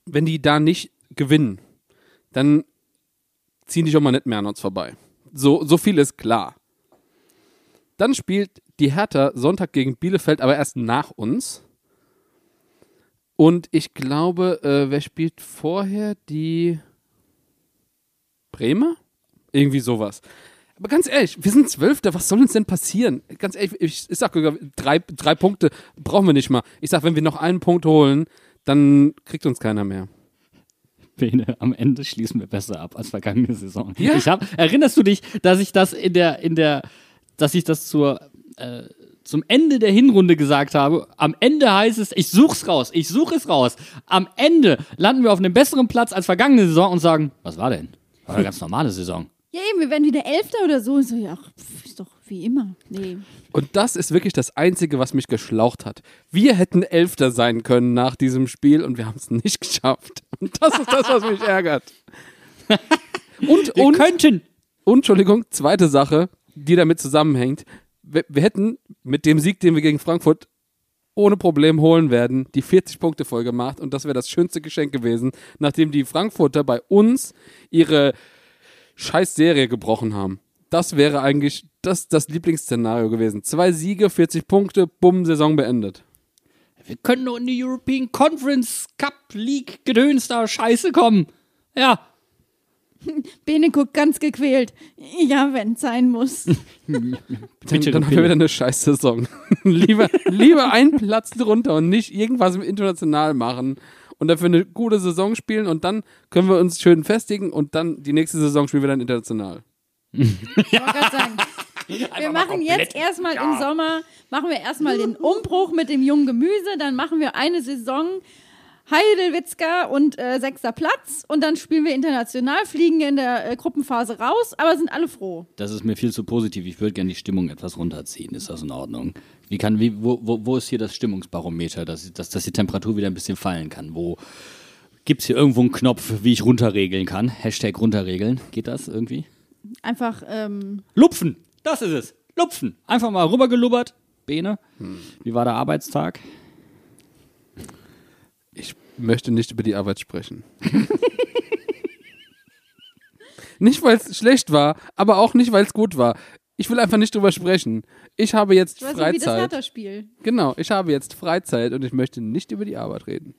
Wenn die da nicht gewinnen, dann ziehen die schon mal nicht mehr an uns vorbei. So, so viel ist klar. Dann spielt die Hertha Sonntag gegen Bielefeld, aber erst nach uns. Und ich glaube, äh, wer spielt vorher? Die Bremer? Irgendwie sowas. Aber ganz ehrlich, wir sind Zwölfter, was soll uns denn passieren? Ganz ehrlich, ich, ich sag drei, drei Punkte brauchen wir nicht mal. Ich sag, wenn wir noch einen Punkt holen, dann kriegt uns keiner mehr. Bene, am Ende schließen wir besser ab als vergangene Saison. Ja. Ich hab, erinnerst du dich, dass ich das in der, in der, dass ich das zur, äh, zum Ende der Hinrunde gesagt habe? Am Ende heißt es, ich such's raus, ich suche es raus. Am Ende landen wir auf einem besseren Platz als vergangene Saison und sagen, was war denn? War eine ganz normale Saison. Ja, eben, wir werden wieder Elfter oder so. Und so, ja, pff, ist doch wie immer. Nee. Und das ist wirklich das Einzige, was mich geschlaucht hat. Wir hätten Elfter sein können nach diesem Spiel und wir haben es nicht geschafft. Und das ist das, was mich ärgert. <laughs> Und, Wir und, könnten. und, Entschuldigung, zweite Sache, die damit zusammenhängt. Wir, wir hätten mit dem Sieg, den wir gegen Frankfurt ohne Problem holen werden, die 40 Punkte voll gemacht und das wäre das schönste Geschenk gewesen, nachdem die Frankfurter bei uns ihre scheiß Serie gebrochen haben. Das wäre eigentlich das, das Lieblingsszenario gewesen. Zwei Siege, 40 Punkte, bumm, Saison beendet. Wir können nur in die European Conference Cup League Gedöns da Scheiße kommen. Ja. <laughs> Bene guckt ganz gequält. Ja, wenn sein muss. <laughs> Dann, dann haben wir wieder eine scheiß Saison. <laughs> lieber, lieber einen Platz drunter und nicht irgendwas im International machen und dafür eine gute Saison spielen und dann können wir uns schön festigen und dann die nächste Saison spielen wir dann international. Ich wollte gerade sagen. Wir machen jetzt erstmal im Sommer, machen wir erstmal den Umbruch mit dem jungen Gemüse, dann machen wir eine Saison Heidelwitzka und äh, sechster Platz und dann spielen wir international, fliegen in der äh, Gruppenphase raus, aber sind alle froh. Das ist mir viel zu positiv. Ich würde gerne die Stimmung etwas runterziehen. Ist das in Ordnung? Wie kann, wie, wo, wo, wo ist hier das Stimmungsbarometer, dass, dass, dass die Temperatur wieder ein bisschen fallen kann? Wo gibt es hier irgendwo einen Knopf, wie ich runterregeln kann? Hashtag runterregeln. Geht das irgendwie? Einfach, ähm, Lupfen! Das ist es. Lupfen. Einfach mal rübergelubbert. Bene, wie war der Arbeitstag? Ich möchte nicht über die Arbeit sprechen. <laughs> nicht, weil es schlecht war, aber auch nicht, weil es gut war. Ich will einfach nicht drüber sprechen. Ich habe jetzt das war so wie das Freizeit. Hertha-Spiel. Genau, ich habe jetzt Freizeit und ich möchte nicht über die Arbeit reden.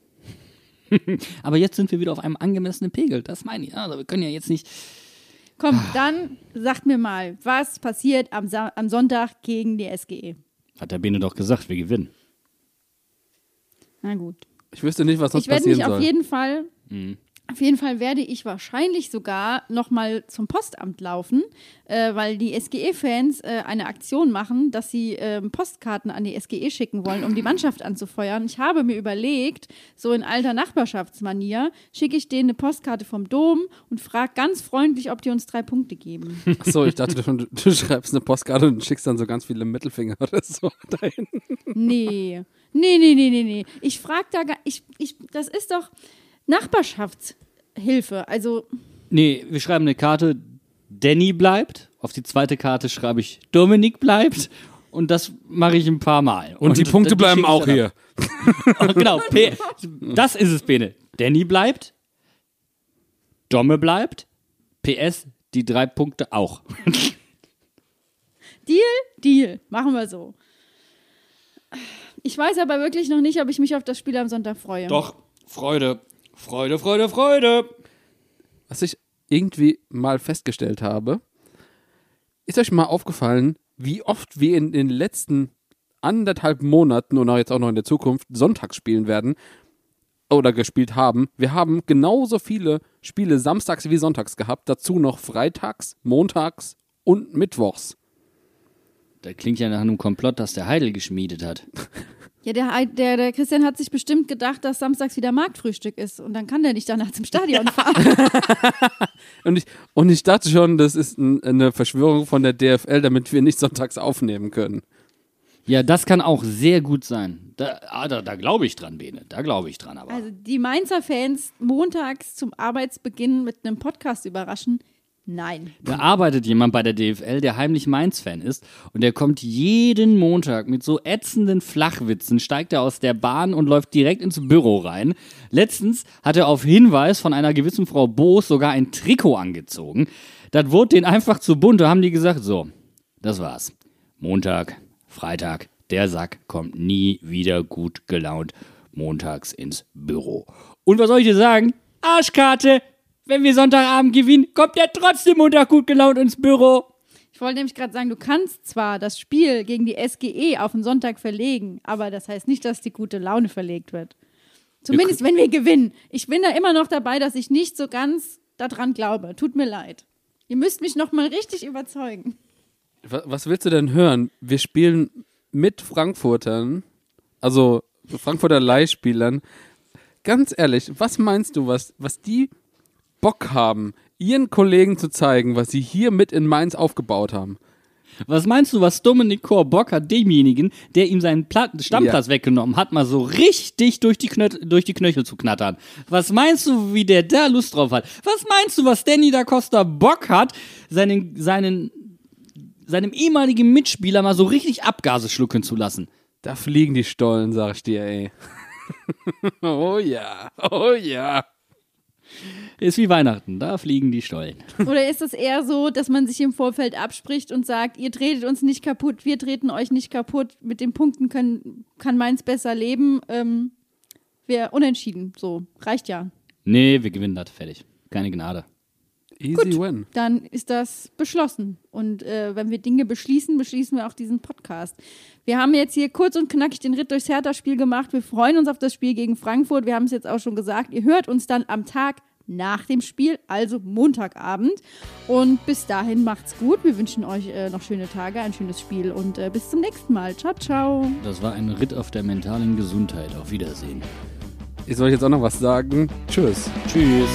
<laughs> Aber jetzt sind wir wieder auf einem angemessenen Pegel. Das meine ich. Also wir können ja jetzt nicht. Komm, dann sagt mir mal, was passiert am, Sa am Sonntag gegen die SGE? Hat der Bene doch gesagt, wir gewinnen. Na gut. Ich wüsste nicht, was sonst Ich werde passieren mich auf soll. jeden Fall, Mhm. Auf jeden Fall werde ich wahrscheinlich sogar nochmal zum Postamt laufen, äh, weil die SGE-Fans äh, eine Aktion machen, dass sie ähm, Postkarten an die SGE schicken wollen, um die Mannschaft anzufeuern. Ich habe mir überlegt, so in alter Nachbarschaftsmanier, schicke ich denen eine Postkarte vom Dom und frage ganz freundlich, ob die uns drei Punkte geben. Achso, ich dachte du, du schreibst eine Postkarte und schickst dann so ganz viele Mittelfinger oder so <laughs> dahin. Nee. Nee, nee, nee, nee, nee. Ich frage da gar ich, ich, das ist doch Nachbarschaftshilfe. Also, Nee, wir schreiben eine Karte, Danny bleibt. Auf die zweite Karte schreibe ich, Dominik bleibt. Und das mache ich ein paar Mal. Und, die Punkte die bleiben auch hier. <laughs> genau, P das ist es, Bene. Danny bleibt. Domme bleibt. PS, die drei Punkte auch. <laughs> Deal? Deal. Machen wir so. Ich weiß aber wirklich noch nicht, ob ich mich auf das Spiel am Sonntag freue. Doch, Freude. Freude, Freude, Freude. Was ich irgendwie mal festgestellt habe, ist euch mal aufgefallen, wie oft wir in den letzten anderthalb Monaten und auch jetzt auch noch in der Zukunft sonntags spielen werden oder gespielt haben. Wir haben genauso viele Spiele samstags wie sonntags gehabt, dazu noch freitags, montags und mittwochs. Das klingt ja nach einem Komplott, das der Heidel geschmiedet hat. <laughs> Ja, der, der, der Christian hat sich bestimmt gedacht, dass samstags wieder Marktfrühstück ist. Und dann kann der nicht danach zum Stadion fahren. <laughs> Und ich, und ich dachte schon, das ist ein, eine Verschwörung von der DFL, damit wir nicht sonntags aufnehmen können. Ja, das kann auch sehr gut sein. Da, ah, da, da glaube ich dran, Bene. Da glaube ich dran, aber. Also die Mainzer Fans montags zum Arbeitsbeginn mit einem Podcast überraschen. Nein. Da arbeitet jemand bei der DFL, der heimlich Mainz-Fan ist und der kommt jeden Montag mit so ätzenden Flachwitzen, steigt er aus der Bahn und läuft direkt ins Büro rein. Letztens hat er auf Hinweis von einer gewissen Frau Boos sogar ein Trikot angezogen. Das wurde denen einfach zu bunt, da haben die gesagt, so, das war's. Montag, Freitag, der Sack kommt nie wieder gut gelaunt montags ins Büro. Und was soll ich dir sagen? Arschkarte! Wenn wir Sonntagabend gewinnen, kommt er trotzdem Montag gut gelaunt ins Büro. Ich wollte nämlich gerade sagen, du kannst zwar das Spiel gegen die SGE auf den Sonntag verlegen, aber das heißt nicht, dass die gute Laune verlegt wird. Zumindest wenn wir gewinnen. Ich bin da immer noch dabei, dass ich nicht so ganz daran glaube. Tut mir leid. Ihr müsst mich noch mal richtig überzeugen. Wa- Was willst du denn hören? Wir spielen mit Frankfurtern, also Frankfurter Leihspielern. Ganz ehrlich, was meinst du, was, was die Bock haben, ihren Kollegen zu zeigen, was sie hier mit in Mainz aufgebaut haben? Was meinst du, was Dominik Kor Bock hat, demjenigen, der ihm seinen Pla Stammplatz weggenommen hat, mal so richtig durch die, durch die Knöchel zu knattern? Was meinst du, wie der da Lust drauf hat? Was meinst du, was Danny da Costa Bock hat, seinen, seinen, seinem ehemaligen Mitspieler mal so richtig Abgase schlucken zu lassen? Da fliegen die Stollen, sag ich dir, ey. <laughs> oh ja, oh ja. Ist wie Weihnachten, da fliegen die Stollen. <laughs> Oder ist es eher so, dass man sich im Vorfeld abspricht und sagt, ihr tretet uns nicht kaputt, wir treten euch nicht kaputt, mit den Punkten können, kann Mainz besser leben? Ähm, wir unentschieden, so, reicht ja. Nee, wir gewinnen das, fertig. Keine Gnade. Easy win. Dann ist das beschlossen. Und äh, wenn wir Dinge beschließen, beschließen wir auch diesen Podcast. Wir haben jetzt hier kurz und knackig den Ritt durchs Hertha-Spiel gemacht. Wir freuen uns auf das Spiel gegen Frankfurt. Wir haben es jetzt auch schon gesagt. Ihr hört uns dann am Tag nach dem Spiel, also Montagabend. Und bis dahin macht's gut. Wir wünschen euch äh, noch schöne Tage, ein schönes Spiel und äh, bis zum nächsten Mal. Ciao, ciao. Das war ein Ritt auf der mentalen Gesundheit. Auf Wiedersehen. Ich soll jetzt auch noch was sagen. Tschüss. Tschüss.